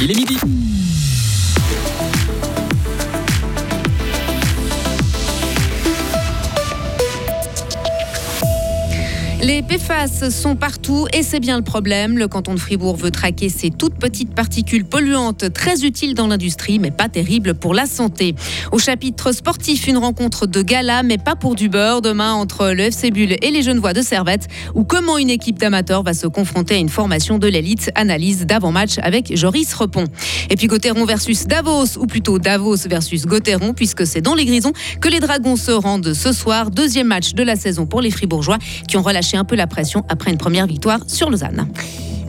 Il est midi. Les PFAS sont partout et c'est bien le problème. Le canton de Fribourg veut traquer ces toutes petites particules polluantes très utiles dans l'industrie mais pas terribles pour la santé. Au chapitre sportif, une rencontre de gala mais pas pour du beurre demain entre le FC Bulle et les Genevois de Servette ou comment une équipe d'amateurs va se confronter à une formation de l'élite. Analyse d'avant-match avec Joris Repon. Et puis Gauthieron versus Davos ou plutôt Davos versus Gauthieron puisque c'est dans les Grisons que les Dragons se rendent ce soir. Deuxième match de la saison pour les Fribourgeois qui ont relâché un peu la pression après une première victoire sur Lausanne.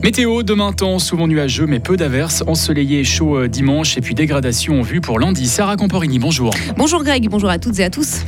Météo, demain temps souvent nuageux mais peu d'averses, ensoleillé et chaud euh, dimanche et puis dégradation en vue pour lundi. Sarah Camporini, bonjour. Bonjour Greg, bonjour à toutes et à tous.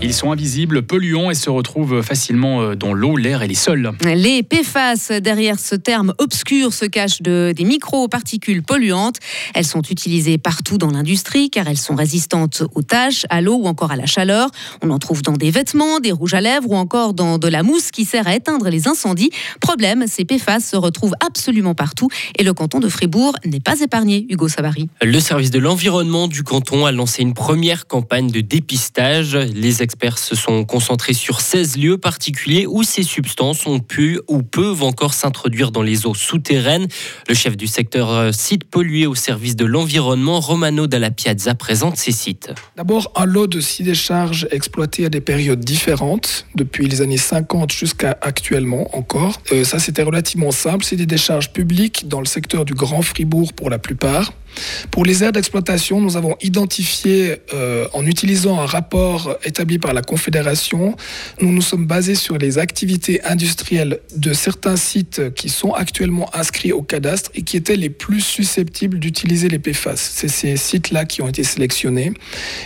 Ils sont invisibles, polluants et se retrouvent facilement euh, dans l'eau, l'air et les sols. Les PFAS, derrière ce terme obscur, se cachent de, des micro-particules polluantes. Elles sont utilisées partout dans l'industrie car elles sont résistantes aux taches, à l'eau ou encore à la chaleur. On en trouve dans des vêtements, des rouges à lèvres ou encore dans de la mousse qui sert à éteindre les incendies. Problème, ces PFAS se retrouvent absolument partout et le canton de Fribourg n'est pas épargné, Hugo Savary. Le service de l'environnement du canton a lancé une première campagne de dépistage. Les experts se sont concentrés sur 16 lieux particuliers où ces substances ont pu ou peuvent encore s'introduire dans les eaux souterraines. Le chef du secteur euh, site pollué au service de l'environnement, Romano Dalla Piazza, présente ces sites. D'abord, un lot de six décharges exploitées à des périodes différentes, depuis les années 50 jusqu'à actuellement encore. Euh, ça, c'était relativement simple. C'est des décharges publiques dans le secteur du Grand Fribourg pour la plupart. Pour les aires d'exploitation, nous avons identifié, euh, en utilisant un rapport établi par la Confédération, nous nous sommes basés sur les activités industrielles de certains sites qui sont actuellement inscrits au cadastre et qui étaient les plus susceptibles d'utiliser les PFAS. C'est ces sites-là qui ont été sélectionnés.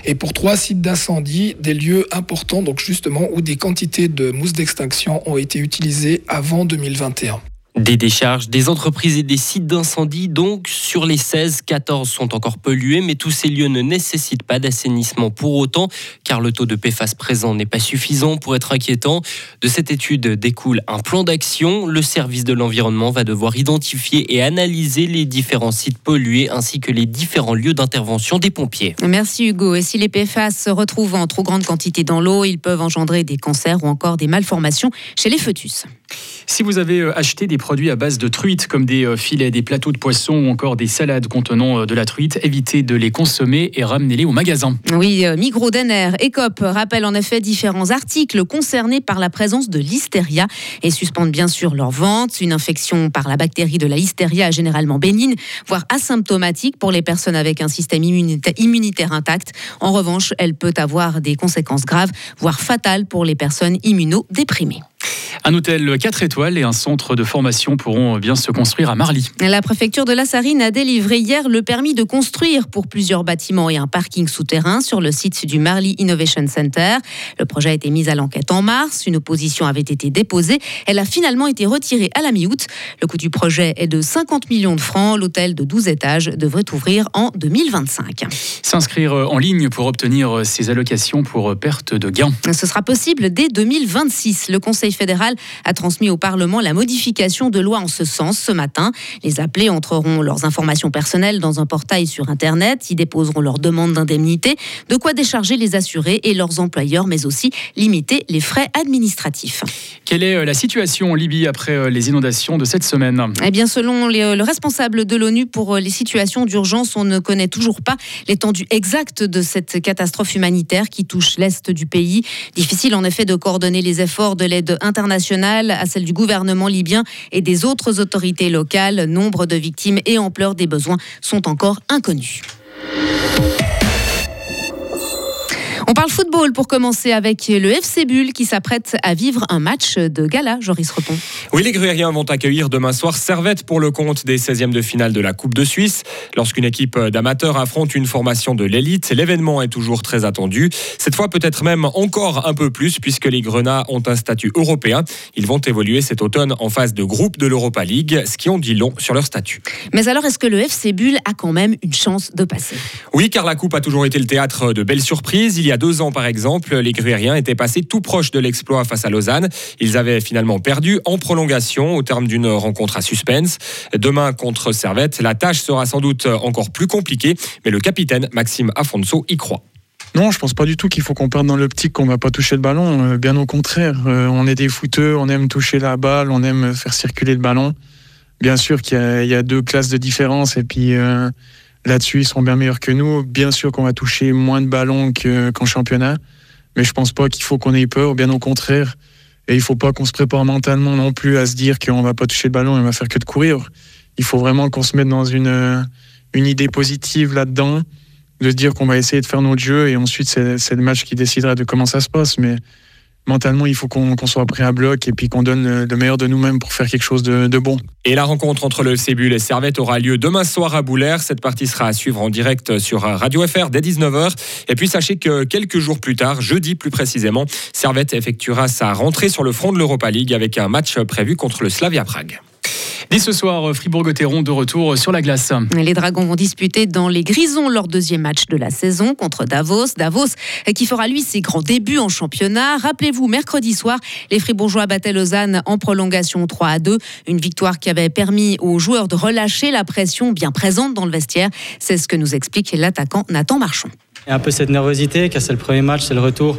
Et pour trois sites d'incendie, des lieux importants, donc justement, où des quantités de mousse d'extinction ont été utilisées avant 2021. Des décharges, des entreprises et des sites d'incendie, donc sur les 16, 14 sont encore pollués, mais tous ces lieux ne nécessitent pas d'assainissement pour autant, car le taux de PFAS présent n'est pas suffisant pour être inquiétant. De cette étude découle un plan d'action. Le service de l'environnement va devoir identifier et analyser les différents sites pollués ainsi que les différents lieux d'intervention des pompiers. Merci Hugo. Et si les PFAS se retrouvent en trop grande quantité dans l'eau, ils peuvent engendrer des cancers ou encore des malformations chez les fœtus. Si vous avez euh, acheté des produits à base de truite, comme des euh, filets, des plateaux de poisson ou encore des salades contenant euh, de la truite, évitez de les consommer et ramenez-les au magasin. Oui, Migros Denner et COP rappellent en effet différents articles concernés par la présence de l'hystéria et suspendent bien sûr leur vente. Une infection par la bactérie de la hystéria est généralement bénigne, voire asymptomatique pour les personnes avec un système immunitaire intact. En revanche, elle peut avoir des conséquences graves, voire fatales pour les personnes immunodéprimées. Un hôtel 4 étoiles et un centre de formation pourront bien se construire à Marly. La préfecture de la Sarine a délivré hier le permis de construire pour plusieurs bâtiments et un parking souterrain sur le site du Marly Innovation Center. Le projet a été mis à l'enquête en mars. Une opposition avait été déposée. Elle a finalement été retirée à la mi-août. Le coût du projet est de 50 millions de francs. L'hôtel de 12 étages devrait ouvrir en 2025. S'inscrire en ligne pour obtenir ces allocations pour perte de gains. Ce sera possible dès 2026. Le Conseil fédéral a transmis au Parlement la modification de loi en ce sens ce matin. Les appelés entreront leurs informations personnelles dans un portail sur Internet, y déposeront leurs demandes d'indemnité, de quoi décharger les assurés et leurs employeurs, mais aussi limiter les frais administratifs. Quelle est euh, la situation en Libye après euh, les inondations de cette semaine? Eh bien, selon euh, le responsable de l'ONU pour les situations d'urgence, on ne connaît toujours pas l'étendue exacte de cette catastrophe humanitaire qui touche l'est du pays. Difficile en effet de coordonner les efforts de l'aide internationale à celle du gouvernement libyen et des autres autorités locales. Nombre de victimes et ampleur des besoins sont encore inconnus. On parle football pour commencer avec le FC Bull qui s'apprête à vivre un match de gala, Joris Repon. Oui, les Gruyériens vont accueillir demain soir Servette pour le compte des 16e de finale de la Coupe de Suisse. Lorsqu'une équipe d'amateurs affronte une formation de l'élite, l'événement est toujours très attendu. Cette fois, peut-être même encore un peu plus puisque les Grenats ont un statut européen. Ils vont évoluer cet automne en phase de groupe de l'Europa League, ce qui en dit long sur leur statut. Mais alors, est-ce que le FC Bull a quand même une chance de passer? Oui, car la Coupe a toujours été le théâtre de belles surprises. Il y a deux ans par exemple, les Gruyériens étaient passés tout proche de l'exploit face à Lausanne. Ils avaient finalement perdu en prolongation au terme d'une rencontre à suspense. Demain contre Servette, la tâche sera sans doute encore plus compliquée, mais le capitaine Maxime Afonso y croit. Non, je pense pas du tout qu'il faut qu'on parte dans l'optique qu'on va pas toucher le ballon. Euh, bien au contraire, euh, on est des footeux, on aime toucher la balle, on aime faire circuler le ballon. Bien sûr qu'il y, a deux classes de différence et puis euh, là-dessus ils sont bien meilleurs que nous. Bien sûr qu'on va toucher moins de ballons qu'en championnat, mais je pense pas qu'il faut qu'on ait peur. Bien au contraire, et il faut pas qu'on se prépare mentalement non plus à se dire qu'on va pas toucher le ballon et on va faire que de courir. Il faut vraiment qu'on se mette dans une une idée positive là-dedans de se dire qu'on va essayer de faire notre jeu et ensuite c'est le match qui décidera de comment ça se passe. Mais mentalement, il faut qu'on soit prêt à bloc et puis qu'on donne le, meilleur de nous-mêmes pour faire quelque chose de, bon. Et la rencontre entre le Cébul et Servette aura lieu demain soir à Boulaire. Cette partie sera à suivre en direct sur Radio FR dès 19h. Et puis sachez que quelques jours plus tard, jeudi plus précisément, Servette effectuera sa rentrée sur le front de l'Europa League avec un match prévu contre le Slavia Prague. Dès ce soir, Fribourg-Gotteron de retour sur la glace. Les Dragons vont disputer dans les Grisons leur deuxième match de la saison contre Davos. Davos qui fera lui ses grands débuts en championnat. Rappelez-vous, mercredi soir, les Fribourgeois battaient Lausanne en prolongation 3 à 2. Une victoire qui avait permis aux joueurs de relâcher la pression bien présente dans le vestiaire. C'est ce que nous explique l'attaquant Nathan Marchand. Il y a un peu cette nervosité, car c'est le premier match, c'est le retour.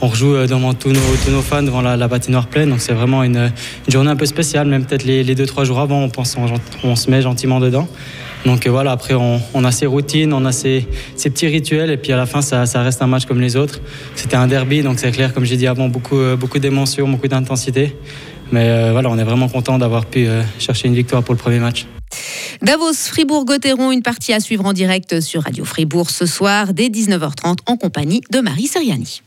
On rejoue euh, devant tous nos, fans, devant la, la patinoire pleine. Donc c'est vraiment une, journée un peu spéciale. Même peut-être les, les deux, trois jours avant, on, pense, on, se met gentiment dedans. Donc euh, voilà, après on, a ses routines, on a ses, petits rituels et puis à la fin ça, reste un match comme les autres. C'était un derby, donc c'est clair, comme j'ai dit avant, beaucoup, euh, beaucoup d'émotions, beaucoup d'intensité. Mais voilà, on est vraiment content d'avoir pu chercher une victoire pour le premier match. Davos, Fribourg-Gotteron, une partie à suivre en direct sur Radio Fribourg ce soir dès 19h30 en compagnie de Marie Seriani.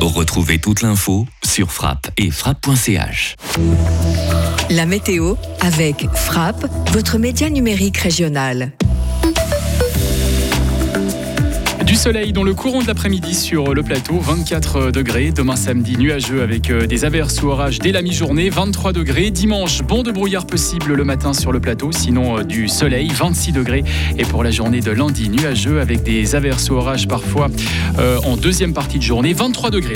Retrouvez toute l'info sur frappe et frappe.ch. La météo avec Frappe, votre média numérique régional. Du soleil dans le courant de l'après-midi sur le plateau, 24 degrés. Demain samedi, nuageux avec euh, des averses ou orages dès la mi-journée, 23 degrés. Dimanche, bon de brouillard possible le matin sur le plateau, sinon euh, du soleil, 26 degrés. Et pour la journée de lundi, nuageux avec des averses ou orages parfois euh, en deuxième partie de journée, 23 degrés.